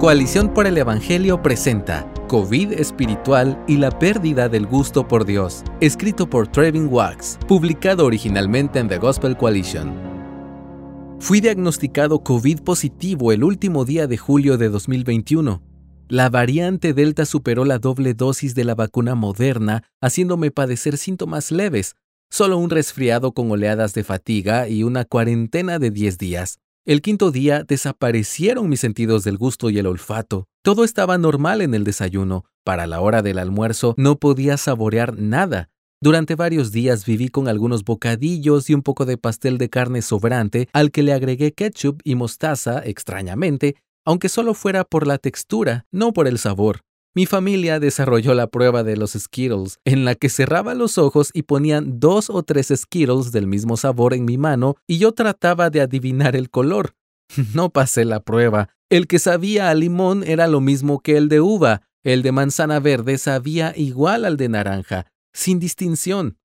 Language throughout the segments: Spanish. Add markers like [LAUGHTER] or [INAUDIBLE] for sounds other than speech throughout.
Coalición por el Evangelio presenta COVID espiritual y la pérdida del gusto por Dios, escrito por Trevin Wax, publicado originalmente en The Gospel Coalition. Fui diagnosticado COVID positivo el último día de julio de 2021. La variante Delta superó la doble dosis de la vacuna moderna, haciéndome padecer síntomas leves, solo un resfriado con oleadas de fatiga y una cuarentena de 10 días. El quinto día desaparecieron mis sentidos del gusto y el olfato. Todo estaba normal en el desayuno. Para la hora del almuerzo no podía saborear nada. Durante varios días viví con algunos bocadillos y un poco de pastel de carne sobrante al que le agregué ketchup y mostaza extrañamente, aunque solo fuera por la textura, no por el sabor. Mi familia desarrolló la prueba de los Skittles, en la que cerraba los ojos y ponían dos o tres Skittles del mismo sabor en mi mano y yo trataba de adivinar el color. [LAUGHS] No pasé la prueba. El que sabía a limón era lo mismo que el de uva. El de manzana verde sabía igual al de naranja, sin distinción.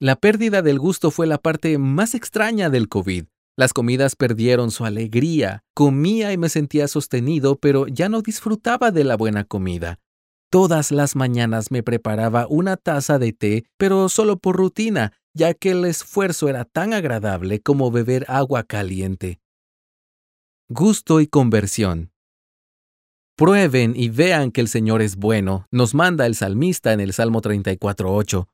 La pérdida del gusto fue la parte más extraña del COVID. Las comidas perdieron su alegría. Comía y me sentía sostenido, pero ya no disfrutaba de la buena comida. Todas las mañanas me preparaba una taza de té, pero solo por rutina, ya que el esfuerzo era tan agradable como beber agua caliente. Gusto y conversión. Prueben y vean que el Señor es bueno, nos manda el salmista en el Salmo 34.8.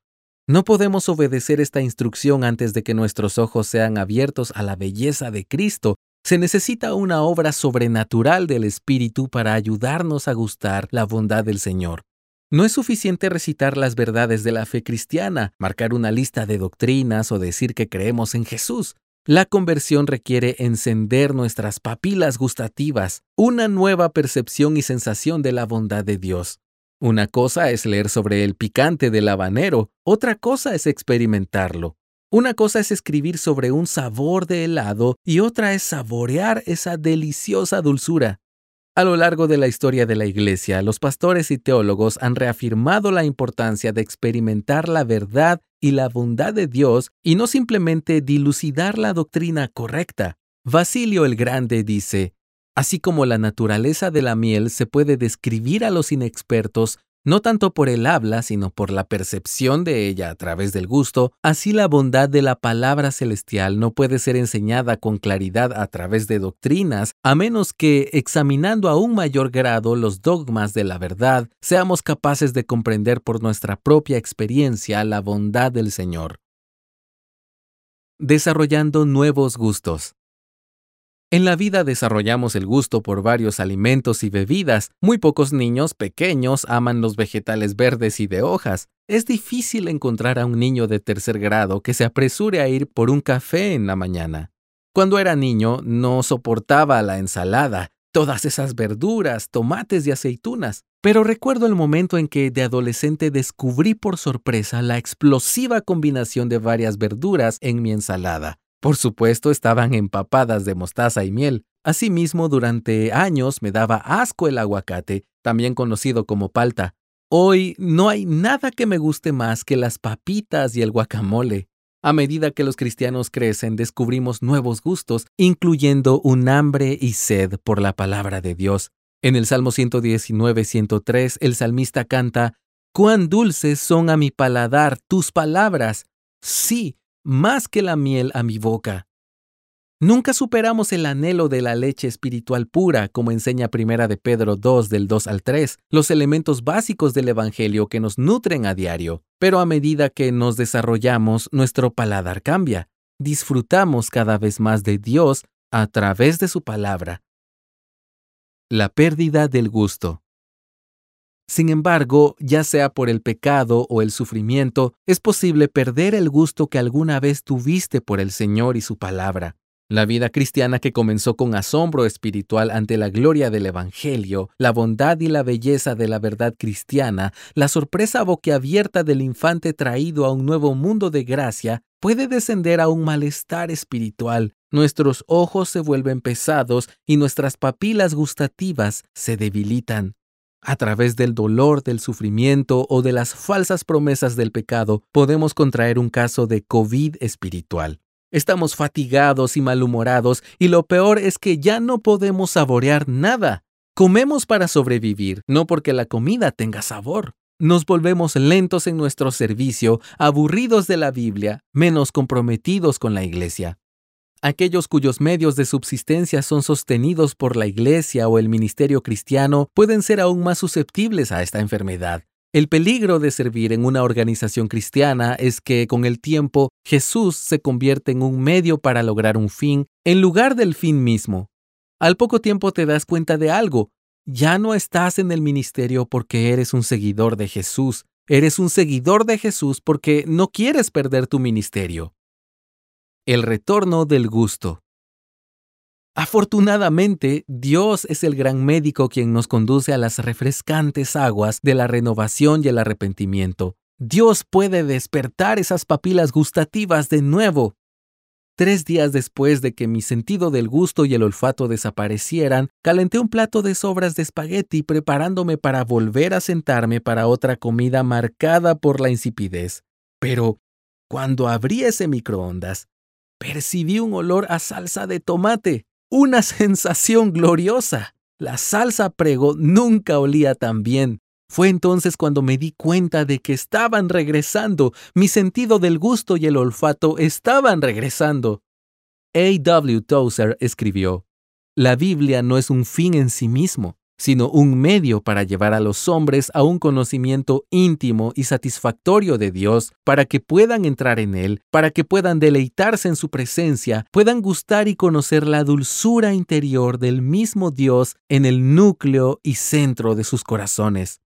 No podemos obedecer esta instrucción antes de que nuestros ojos sean abiertos a la belleza de Cristo se necesita una obra sobrenatural del Espíritu para ayudarnos a gustar la bondad del Señor. No es suficiente recitar las verdades de la fe cristiana, marcar una lista de doctrinas o decir que creemos en Jesús. La conversión requiere encender nuestras papilas gustativas, una nueva percepción y sensación de la bondad de Dios. Una cosa es leer sobre el picante del habanero, otra cosa es experimentarlo. Una cosa es escribir sobre un sabor de helado y otra es saborear esa deliciosa dulzura. A lo largo de la historia de la Iglesia, los pastores y teólogos han reafirmado la importancia de experimentar la verdad y la bondad de Dios y no simplemente dilucidar la doctrina correcta. Basilio el Grande dice, Así como la naturaleza de la miel se puede describir a los inexpertos no tanto por el habla, sino por la percepción de ella a través del gusto, así la bondad de la palabra celestial no puede ser enseñada con claridad a través de doctrinas, a menos que, examinando a un mayor grado los dogmas de la verdad, seamos capaces de comprender por nuestra propia experiencia la bondad del Señor. Desarrollando nuevos gustos. En la vida desarrollamos el gusto por varios alimentos y bebidas. Muy pocos niños pequeños aman los vegetales verdes y de hojas. Es difícil encontrar a un niño de tercer grado que se apresure a ir por un café en la mañana. Cuando era niño no soportaba la ensalada, todas esas verduras, tomates y aceitunas. Pero recuerdo el momento en que de adolescente descubrí por sorpresa la explosiva combinación de varias verduras en mi ensalada. Por supuesto, estaban empapadas de mostaza y miel. Asimismo, durante años me daba asco el aguacate, también conocido como palta. Hoy no hay nada que me guste más que las papitas y el guacamole. A medida que los cristianos crecen, descubrimos nuevos gustos, incluyendo un hambre y sed por la palabra de Dios. En el Salmo 119-103, el salmista canta, Cuán dulces son a mi paladar tus palabras. Sí, más que la miel a mi boca. Nunca superamos el anhelo de la leche espiritual pura, como enseña Primera de Pedro 2 del 2 al 3, los elementos básicos del Evangelio que nos nutren a diario. Pero a medida que nos desarrollamos, nuestro paladar cambia. Disfrutamos cada vez más de Dios a través de su palabra. La pérdida del gusto. Sin embargo, ya sea por el pecado o el sufrimiento, es posible perder el gusto que alguna vez tuviste por el Señor y su palabra. La vida cristiana que comenzó con asombro espiritual ante la gloria del Evangelio, la bondad y la belleza de la verdad cristiana, la sorpresa boquiabierta del infante traído a un nuevo mundo de gracia, puede descender a un malestar espiritual. Nuestros ojos se vuelven pesados y nuestras papilas gustativas se debilitan. A través del dolor, del sufrimiento o de las falsas promesas del pecado, podemos contraer un caso de COVID espiritual. Estamos fatigados y malhumorados y lo peor es que ya no podemos saborear nada. Comemos para sobrevivir, no porque la comida tenga sabor. Nos volvemos lentos en nuestro servicio, aburridos de la Biblia, menos comprometidos con la iglesia. Aquellos cuyos medios de subsistencia son sostenidos por la iglesia o el ministerio cristiano pueden ser aún más susceptibles a esta enfermedad. El peligro de servir en una organización cristiana es que con el tiempo Jesús se convierte en un medio para lograr un fin en lugar del fin mismo. Al poco tiempo te das cuenta de algo. Ya no estás en el ministerio porque eres un seguidor de Jesús. Eres un seguidor de Jesús porque no quieres perder tu ministerio. El retorno del gusto. Afortunadamente, Dios es el gran médico quien nos conduce a las refrescantes aguas de la renovación y el arrepentimiento. Dios puede despertar esas papilas gustativas de nuevo Tres días después de que mi sentido del gusto y el olfato desaparecieran, calenté un plato de sobras de espagueti preparándome para volver a sentarme para otra comida marcada por la insipidez. Pero, cuando abrí ese microondas, percibí un olor a salsa de tomate, una [LAUGHS] sensación gloriosa. La salsa prego nunca olía tan bien. Fue entonces cuando me di cuenta de que estaban regresando, mi sentido del gusto y el olfato estaban regresando. A. W. Tozer escribió, La Biblia no es un fin en sí mismo, sino un medio para llevar a los hombres a un conocimiento íntimo y satisfactorio de Dios, para que puedan entrar en Él, para que puedan deleitarse en su presencia, puedan gustar y conocer la dulzura interior del mismo Dios en el núcleo y centro de sus corazones.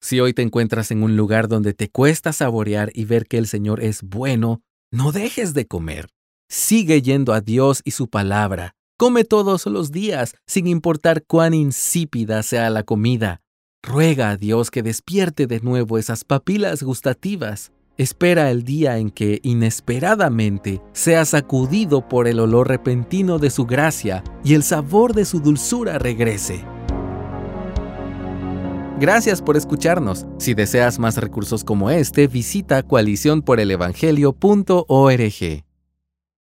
Si hoy te encuentras en un lugar donde te cuesta saborear y ver que el Señor es bueno, no dejes de comer. Sigue yendo a Dios y su palabra. Come todos los días, sin importar cuán insípida sea la comida. Ruega a Dios que despierte de nuevo esas papilas gustativas. Espera el día en que, inesperadamente, seas sacudido por el olor repentino de su gracia y el sabor de su dulzura regrese. Gracias por escucharnos. Si deseas más recursos como este, visita coaliciónporelevangelio.org.